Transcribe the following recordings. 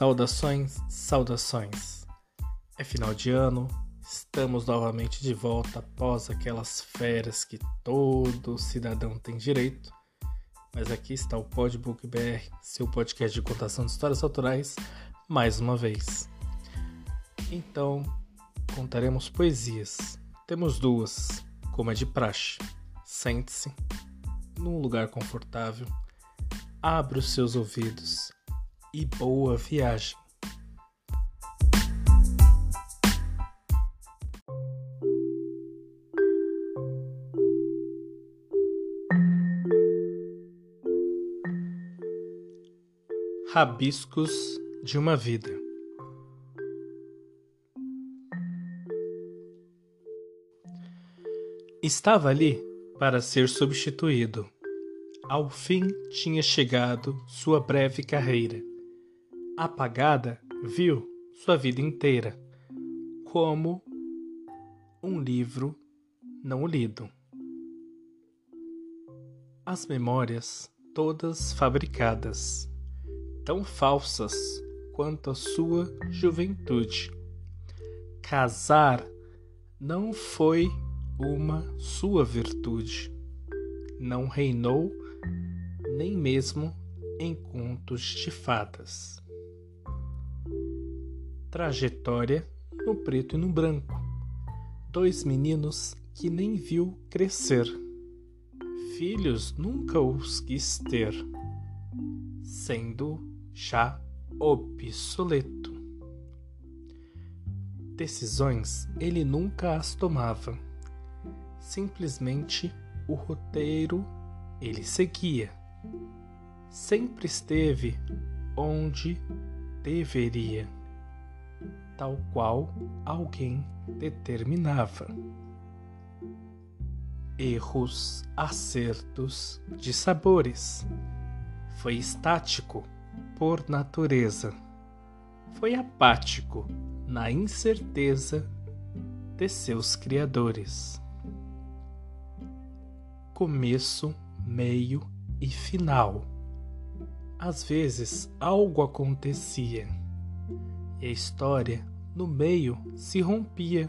Saudações, saudações. É final de ano, estamos novamente de volta após aquelas férias que todo cidadão tem direito. Mas aqui está o Podbook BR, seu podcast de contação de histórias autorais, mais uma vez. Então, contaremos poesias. Temos duas, como é de praxe. Sente-se num lugar confortável, abra os seus ouvidos e boa viagem. Rabiscos de uma vida. Estava ali para ser substituído. Ao fim tinha chegado sua breve carreira apagada, viu sua vida inteira como um livro não lido. As memórias todas fabricadas, tão falsas quanto a sua juventude. Casar não foi uma sua virtude, não reinou nem mesmo em contos de fadas trajetória no preto e no branco. Dois meninos que nem viu crescer. Filhos nunca os quis ter, sendo já obsoleto. Decisões ele nunca as tomava. Simplesmente o roteiro ele seguia. Sempre esteve onde deveria tal qual alguém determinava. Erros, acertos de sabores. Foi estático por natureza. Foi apático na incerteza de seus criadores. Começo, meio e final. Às vezes algo acontecia e a história no meio se rompia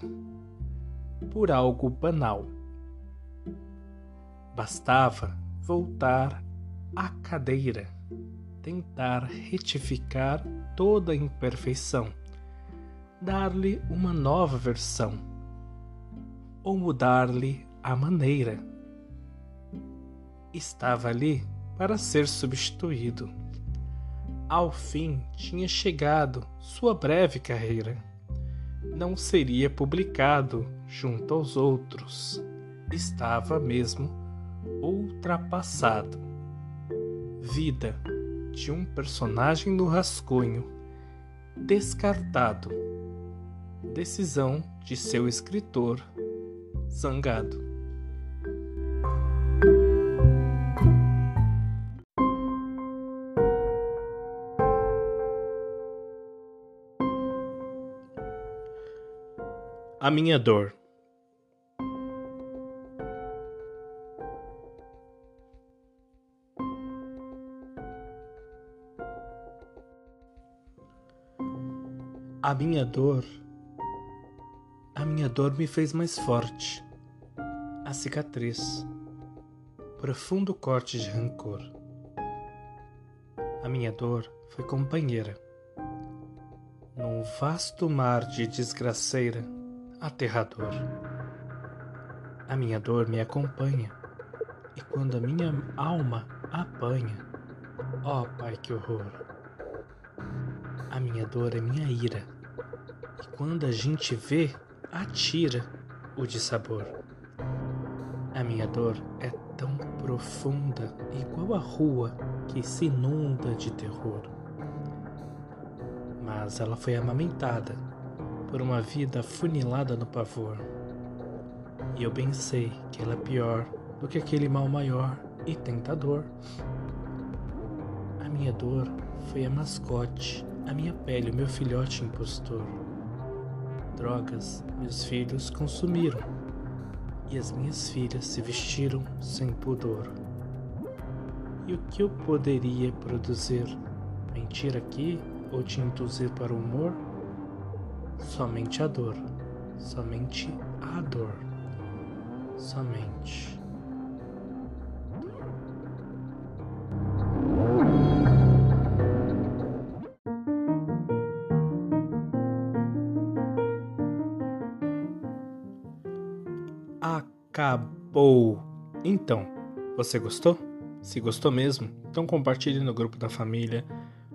por algo banal. Bastava voltar à cadeira, tentar retificar toda a imperfeição, dar-lhe uma nova versão ou mudar-lhe a maneira. Estava ali para ser substituído ao fim tinha chegado sua breve carreira. Não seria publicado junto aos outros. Estava mesmo ultrapassado. Vida de um personagem no rascunho, descartado. Decisão de seu escritor, zangado. A minha dor. A minha dor, a minha dor me fez mais forte. A cicatriz, profundo corte de rancor. A minha dor foi companheira. Num vasto mar de desgraceira, aterrador. A minha dor me acompanha, e quando a minha alma apanha, ó oh, Pai, que horror! A minha dor é minha ira, e quando a gente vê, atira o de sabor. A minha dor é tão profunda, igual a rua que se inunda de terror. Mas ela foi amamentada por uma vida funilada no pavor. E eu bem sei que ela é pior do que aquele mal maior e tentador. A minha dor foi a mascote, a minha pele, o meu filhote impostor. Drogas meus filhos consumiram e as minhas filhas se vestiram sem pudor. E o que eu poderia produzir? Mentira aqui, ou te induzir para o humor? Somente a dor, somente a dor, somente. Acabou! Então, você gostou? Se gostou mesmo, então compartilhe no grupo da família,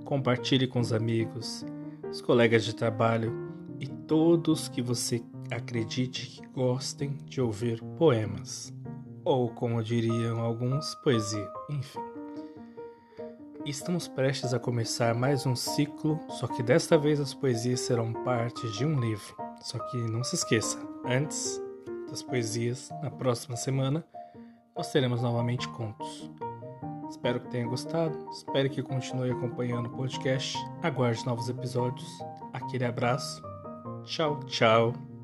compartilhe com os amigos, os colegas de trabalho todos que você acredite que gostem de ouvir poemas. Ou, como diriam alguns, poesia, enfim. Estamos prestes a começar mais um ciclo, só que desta vez as poesias serão parte de um livro. Só que não se esqueça, antes das poesias, na próxima semana, nós teremos novamente contos. Espero que tenha gostado, espero que continue acompanhando o podcast, aguarde novos episódios. Aquele abraço, Ciao, ciao.